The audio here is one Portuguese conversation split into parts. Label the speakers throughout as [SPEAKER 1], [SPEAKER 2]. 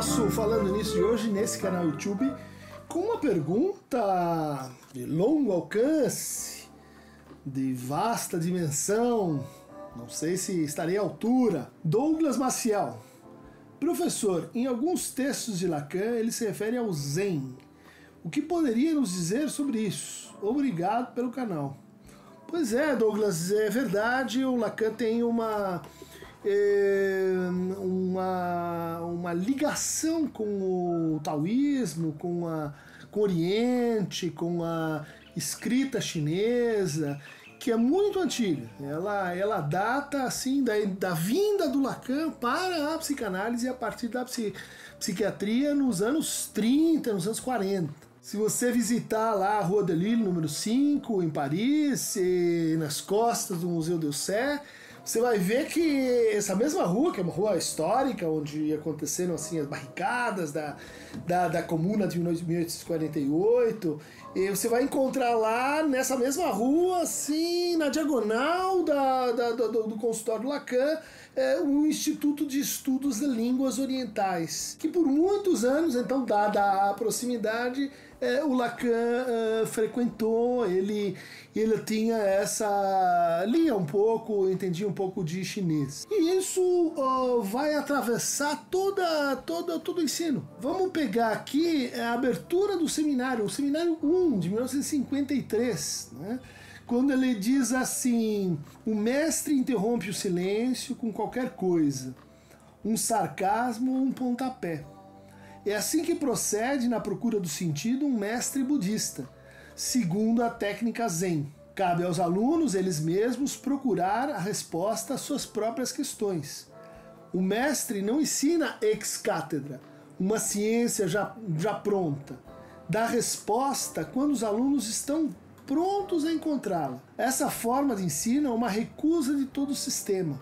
[SPEAKER 1] nosso Falando Nisso de hoje, nesse canal YouTube, com uma pergunta de longo alcance, de vasta dimensão, não sei se estarei à altura. Douglas Maciel. Professor, em alguns textos de Lacan ele se refere ao Zen. O que poderia nos dizer sobre isso? Obrigado pelo canal. Pois é, Douglas, é verdade, o Lacan tem uma uma, uma ligação com o taoísmo, com, a, com o Oriente, com a escrita chinesa, que é muito antiga. Ela, ela data assim da, da vinda do Lacan para a psicanálise a partir da psi, psiquiatria nos anos 30, nos anos 40. Se você visitar lá a Rua de Lille, número 5, em Paris, nas costas do Museu d'Orsay, você vai ver que essa mesma rua, que é uma rua histórica, onde aconteceram assim as barricadas da, da, da comuna de 1848, e você vai encontrar lá nessa mesma rua, assim, na diagonal da, da do, do consultório Lacan, é, o Instituto de Estudos de Línguas Orientais, que por muitos anos, então, dada a proximidade, é, o Lacan uh, frequentou, ele, ele tinha essa. lia um pouco, entendia um pouco de chinês. E isso uh, vai atravessar toda, toda, todo o ensino. Vamos pegar aqui a abertura do seminário, o seminário 1 de 1953, né? quando ele diz assim: o mestre interrompe o silêncio com qualquer coisa, um sarcasmo ou um pontapé. É assim que procede na procura do sentido um mestre budista, segundo a técnica Zen. Cabe aos alunos eles mesmos procurar a resposta às suas próprias questões. O mestre não ensina ex cátedra, uma ciência já, já pronta. Dá resposta quando os alunos estão prontos a encontrá-la. Essa forma de ensino é uma recusa de todo o sistema.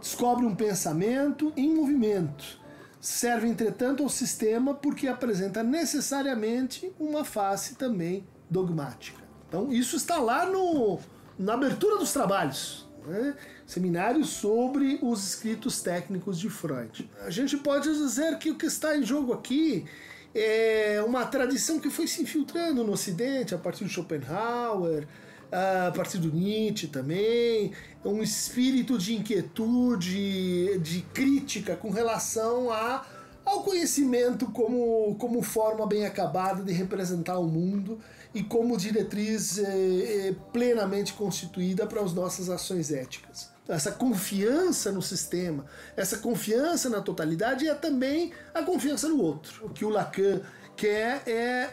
[SPEAKER 1] Descobre um pensamento em movimento. Serve, entretanto, ao sistema porque apresenta necessariamente uma face também dogmática. Então, isso está lá no, na abertura dos trabalhos. Né? Seminário sobre os escritos técnicos de Freud. A gente pode dizer que o que está em jogo aqui é uma tradição que foi se infiltrando no Ocidente a partir de Schopenhauer, a partir do Nietzsche também, um espírito de inquietude, de crítica com relação a, ao conhecimento como, como forma bem acabada de representar o mundo e como diretriz eh, plenamente constituída para as nossas ações éticas essa confiança no sistema, essa confiança na totalidade é também a confiança no outro. O que o Lacan quer é,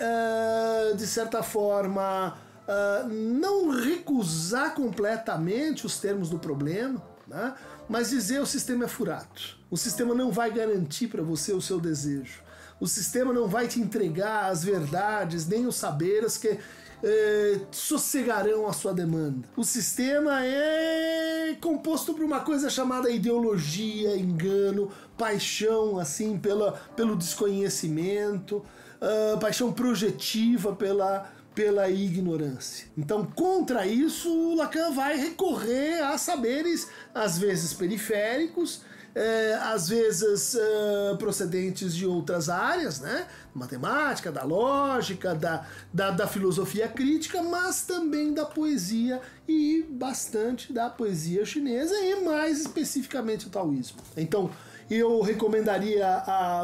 [SPEAKER 1] uh, de certa forma, uh, não recusar completamente os termos do problema, né? mas dizer o sistema é furado. O sistema não vai garantir para você o seu desejo. O sistema não vai te entregar as verdades nem os saberes que é, sossegarão a sua demanda. O sistema é composto por uma coisa chamada ideologia, engano, paixão assim pela, pelo desconhecimento, uh, paixão projetiva pela pela ignorância. Então, contra isso, o Lacan vai recorrer a saberes, às vezes periféricos, é, às vezes é, procedentes de outras áreas, né? Matemática, da lógica, da, da, da, filosofia crítica, mas também da poesia e bastante da poesia chinesa e mais especificamente o taoísmo. Então, eu recomendaria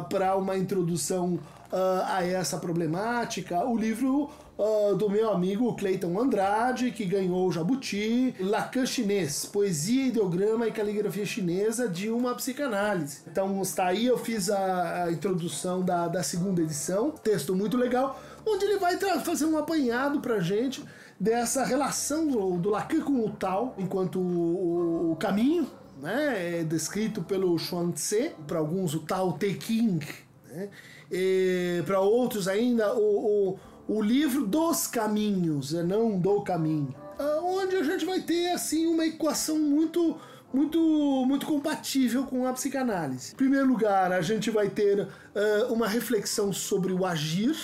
[SPEAKER 1] para uma introdução uh, a essa problemática o livro uh, do meu amigo Cleiton Andrade, que ganhou o Jabuti, Lacan chinês, poesia, ideograma e caligrafia chinesa de uma psicanálise. Então está aí, eu fiz a, a introdução da, da segunda edição, texto muito legal, onde ele vai fazer um apanhado pra gente dessa relação do, do Lacan com o tal, enquanto o, o caminho, né, é descrito pelo Xuan Tse, para alguns o Tao Te King, né, para outros ainda o, o o livro dos caminhos, é não do caminho. Onde a gente vai ter assim uma equação muito muito muito compatível com a psicanálise. Em primeiro lugar, a gente vai ter uh, uma reflexão sobre o agir,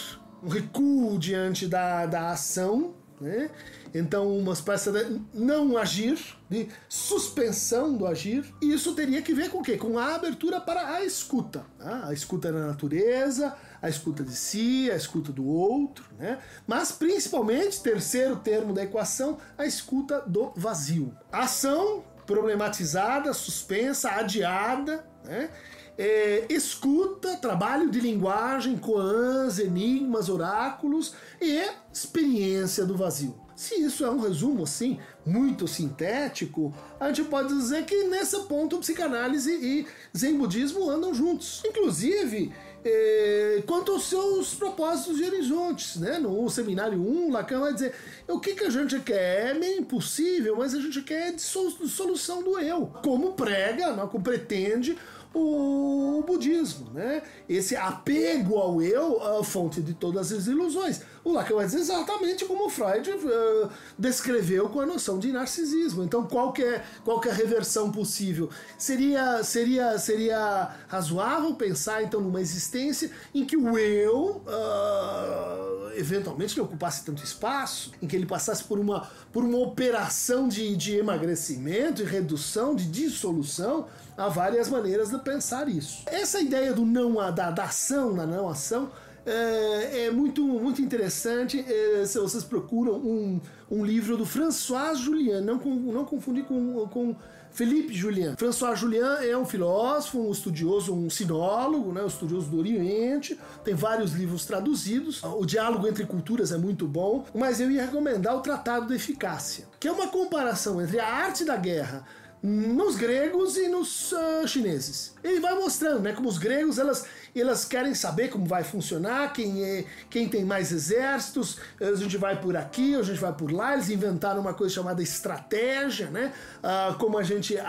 [SPEAKER 1] um recuo diante da, da ação, né? Então, uma espécie de não agir, de suspensão do agir. E isso teria que ver com o quê? Com a abertura para a escuta. Tá? A escuta da natureza, a escuta de si, a escuta do outro, né? Mas principalmente, terceiro termo da equação, a escuta do vazio. Ação problematizada, suspensa, adiada, né? É, escuta, trabalho de linguagem, koans, enigmas, oráculos e experiência do vazio. Se isso é um resumo assim, muito sintético, a gente pode dizer que nesse ponto psicanálise e zen budismo andam juntos. Inclusive, é, quanto aos seus propósitos e horizontes, né? No seminário 1, Lacan vai dizer o que, que a gente quer é meio impossível, mas a gente quer de solução do eu, como prega, né? como pretende o budismo, né? Esse apego ao eu, a fonte de todas as ilusões. O Lacan dizer exatamente como Freud uh, descreveu com a noção de narcisismo. Então, qual que é, qual que é a reversão possível? Seria, seria, seria razoável pensar, então, numa existência em que o eu, uh, eventualmente, não ocupasse tanto espaço, em que ele passasse por uma, por uma operação de, de emagrecimento e redução, de dissolução, há várias maneiras de pensar isso. Essa ideia do não da, da ação na não ação é, é, muito, muito interessante. É, se vocês procuram um, um livro do François Julien, não, não confundir com, com Felipe Julien. François Julien é um filósofo, um estudioso, um sinólogo, né, um estudioso do Oriente, tem vários livros traduzidos. O diálogo entre culturas é muito bom, mas eu ia recomendar o Tratado da Eficácia, que é uma comparação entre a arte da guerra nos gregos e nos uh, chineses. Ele vai mostrando, né, como os gregos elas, elas querem saber como vai funcionar, quem é, quem tem mais exércitos, a gente vai por aqui, a gente vai por lá. Eles inventaram uma coisa chamada estratégia, né, uh, como a gente uh,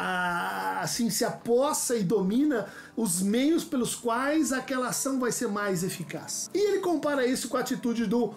[SPEAKER 1] assim se apossa e domina os meios pelos quais aquela ação vai ser mais eficaz. E ele compara isso com a atitude do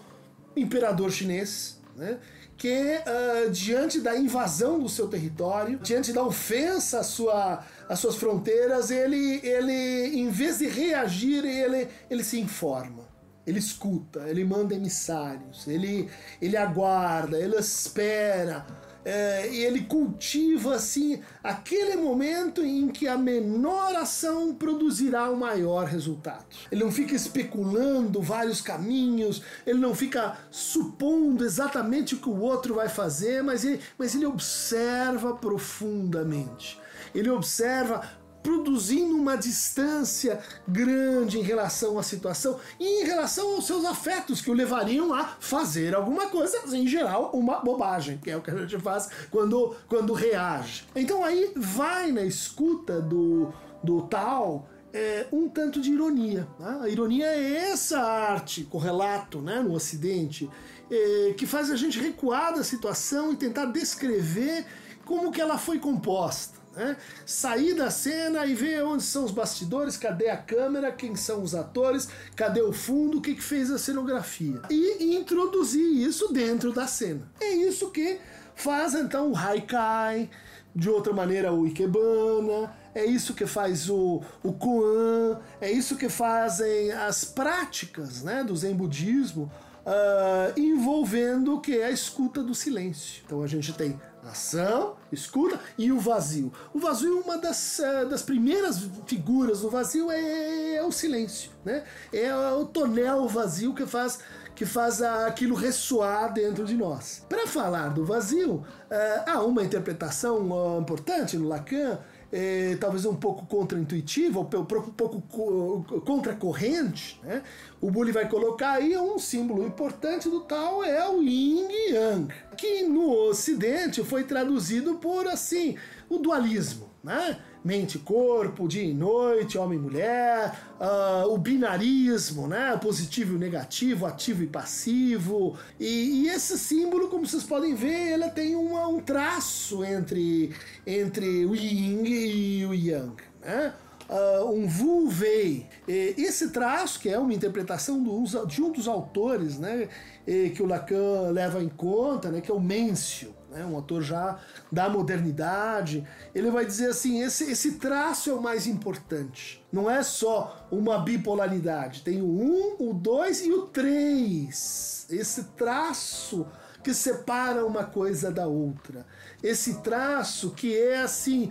[SPEAKER 1] imperador chinês, né? Que uh, diante da invasão do seu território, diante da ofensa à sua, às suas fronteiras, ele, ele, em vez de reagir, ele, ele se informa. Ele escuta, ele manda emissários, ele, ele aguarda, ele espera, é, e ele cultiva assim aquele momento em que a menor ação produzirá o maior resultado. Ele não fica especulando vários caminhos, ele não fica supondo exatamente o que o outro vai fazer, mas ele, mas ele observa profundamente. Ele observa produzindo uma distância grande em relação à situação e em relação aos seus afetos que o levariam a fazer alguma coisa, em geral, uma bobagem, que é o que a gente faz quando, quando reage. Então aí vai na escuta do, do tal. É, um tanto de ironia. Né? A ironia é essa arte, correlato né, no Ocidente, é, que faz a gente recuar da situação e tentar descrever como que ela foi composta. Né? Sair da cena e ver onde são os bastidores, cadê a câmera, quem são os atores, cadê o fundo, o que, que fez a cenografia. E introduzir isso dentro da cena. É isso que faz então o Haikai, de outra maneira o Ikebana, é isso que faz o, o Koan, é isso que fazem as práticas né, do Zen Budismo, uh, envolvendo o que é a escuta do silêncio. Então a gente tem ação, escuta e o vazio. O vazio, uma das, uh, das primeiras figuras do vazio é, é, o silêncio, né? É o tonel vazio que faz que faz aquilo ressoar dentro de nós. Para falar do vazio, uh, há uma interpretação importante no Lacan é, talvez um pouco contraintuitiva, um pouco contracorrente, né? o Bully vai colocar aí um símbolo importante do tal é o Yin Yang, que no Ocidente foi traduzido por assim o dualismo, né? Mente e corpo, dia e noite, homem e mulher, uh, o binarismo, né? positivo e negativo, ativo e passivo. E, e, esse símbolo, como vocês podem ver, ele tem uma, um traço entre, entre o yin e o yang. Né? Uh, um Wu Wei. Esse traço, que é uma interpretação do, de um dos autores né, que o Lacan leva em conta, né, que é o Mêncio né, um autor já da modernidade, ele vai dizer assim: esse, esse traço é o mais importante. Não é só uma bipolaridade, tem o 1, um, o 2 e o 3. Esse traço que separa uma coisa da outra. Esse traço que é assim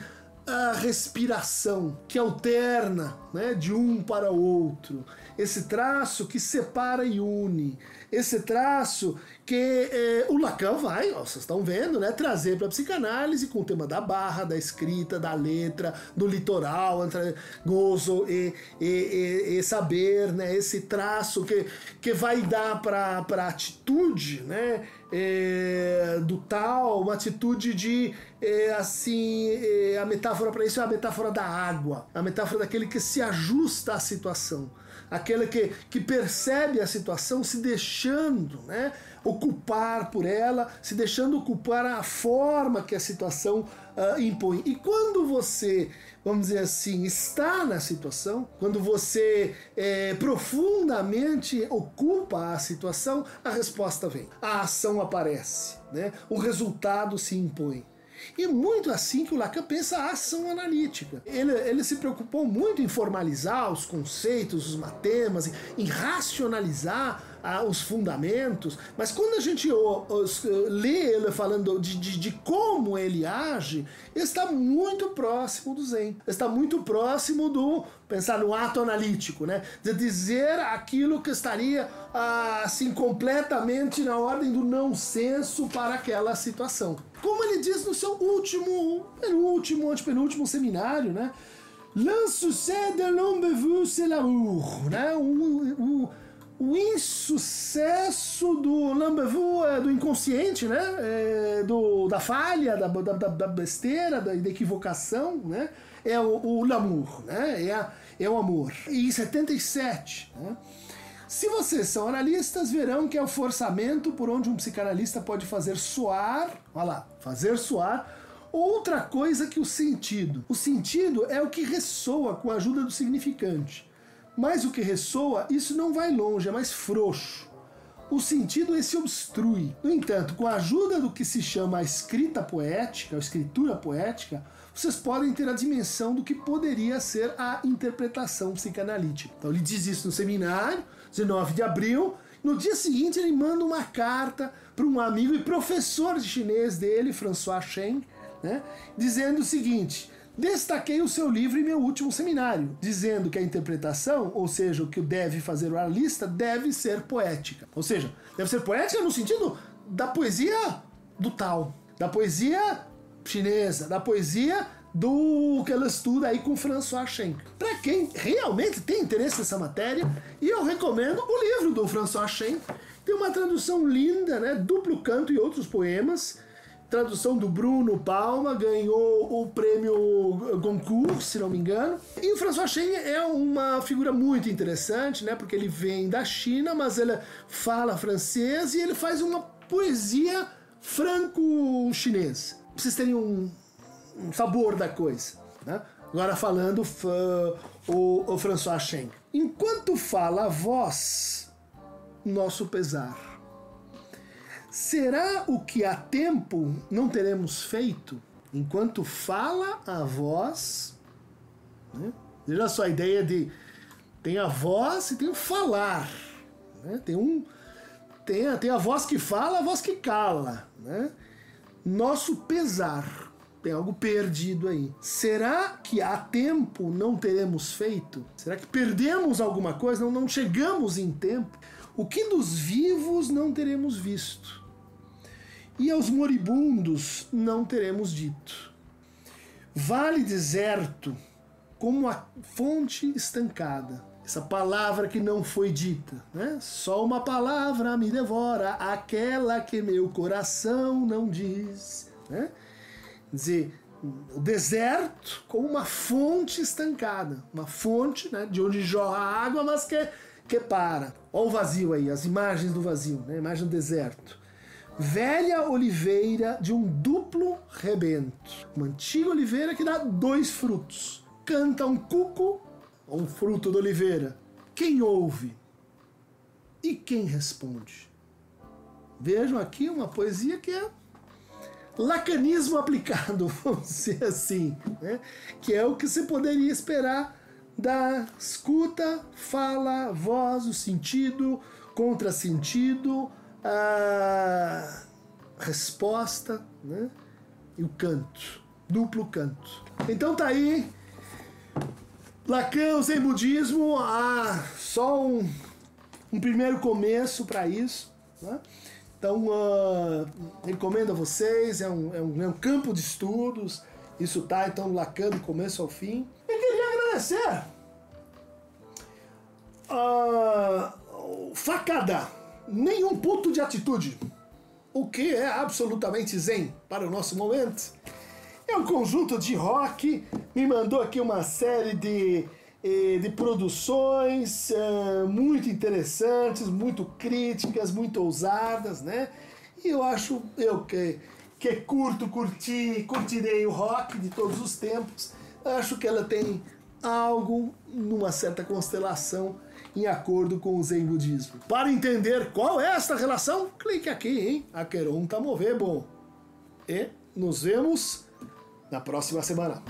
[SPEAKER 1] a respiração que alterna né, de um para outro, esse traço que separa e une, esse traço que eh, o Lacan vai, ó, vocês estão vendo, né, trazer para a psicanálise com o tema da barra, da escrita, da letra, do litoral, entre gozo e, e, e, e saber, né, esse traço que, que vai dar para a atitude, né, é, do tal, uma atitude de é, assim, é, a metáfora para isso é a metáfora da água, a metáfora daquele que se ajusta à situação, aquele que, que percebe a situação se deixando, né, ocupar por ela, se deixando ocupar a forma que a situação uh, impõe. E quando você, vamos dizer assim, está na situação, quando você é, profundamente ocupa a situação, a resposta vem, a ação aparece, né? o resultado se impõe. E muito assim que o Lacan pensa a ação analítica. Ele, ele se preocupou muito em formalizar os conceitos, os matemas, em racionalizar os fundamentos, mas quando a gente lê ele falando de, de, de, como ele age, está muito próximo do Zen, está muito próximo do pensar no ato analítico, né? de dizer aquilo que estaria assim completamente na ordem do não senso para aquela situação. Como ele diz no seu último, penúltimo, antepenúltimo seminário, né? L'insuccès de l'homme vu, c'est l'amour, né? O, o, o insucesso do Lambevu é do inconsciente, né? É do, da falha, da, da, da besteira, da, da, equivocação, né? É o, o l'amour, né? É, a, é o amor. E em 77, né? Se vocês são analistas, verão que é o forçamento por onde um psicanalista pode fazer soar, olha lá, fazer soar outra coisa que o sentido. O sentido é o que ressoa com a ajuda do significante. Mas o que ressoa, isso não vai longe, é mais frouxo. O sentido esse obstrui. No entanto, com a ajuda do que se chama a escrita poética, a escritura poética, vocês podem ter a dimensão do que poderia ser a interpretação psicanalítica. Então ele diz isso no seminário, 19 de abril. No dia seguinte ele manda uma carta para um amigo e professor de chinês dele, François Chen, né, dizendo o seguinte: Destaquei o seu livro em meu último seminário, dizendo que a interpretação, ou seja, o que deve fazer o analista, deve ser poética. Ou seja, deve ser poética no sentido da poesia do tal, da poesia chinesa, da poesia do que ela estuda aí com François Chen. Para quem realmente tem interesse nessa matéria, e eu recomendo o livro do François Chen. Tem uma tradução linda, né? Duplo canto e outros poemas tradução do Bruno Palma, ganhou o prêmio Goncourt, se não me engano. E o François Chen é uma figura muito interessante, né? Porque ele vem da China, mas ele fala francês e ele faz uma poesia franco-chinesa. Pra vocês terem um, um sabor da coisa, né? Agora falando o, o François Chen. Enquanto fala a voz, nosso pesar Será o que há tempo não teremos feito? Enquanto fala a voz. Né? Veja só a ideia de. Tem a voz e tem o falar. Né? Tem, um, tem, a, tem a voz que fala, a voz que cala. Né? Nosso pesar. Tem algo perdido aí. Será que há tempo não teremos feito? Será que perdemos alguma coisa? Não, não chegamos em tempo? O que dos vivos não teremos visto? e aos moribundos não teremos dito. Vale deserto como a fonte estancada. Essa palavra que não foi dita, né? Só uma palavra me devora, aquela que meu coração não diz, né? Quer dizer, o deserto como uma fonte estancada, uma fonte né, de onde jorra água, mas que, que para. Olha o vazio aí, as imagens do vazio, né? a imagem do deserto velha oliveira de um duplo rebento. Uma antiga oliveira que dá dois frutos. Canta um cuco, um fruto da oliveira. Quem ouve? E quem responde? Vejam aqui uma poesia que é lacanismo aplicado, vamos dizer assim, né? que é o que se poderia esperar da escuta, fala, voz, o sentido, contrasentido, ah, resposta né? e o canto, duplo canto. Então tá aí, Lacan, Zen Budismo, ah, só um, um primeiro começo para isso. Né? Então, uh, recomendo a vocês, é um, é, um, é um campo de estudos, isso tá então Lacan do começo ao fim. Agradecer uh, facada, nenhum ponto de atitude, o que é absolutamente zen para o nosso momento. É um conjunto de rock, me mandou aqui uma série de, eh, de produções uh, muito interessantes, muito críticas, muito ousadas, né? E eu acho, eu que, que curto, curti, curtirei o rock de todos os tempos, acho que ela tem algo numa certa constelação em acordo com o Zen budismo. Para entender qual é esta relação, clique aqui em mover, bom. E nos vemos na próxima semana.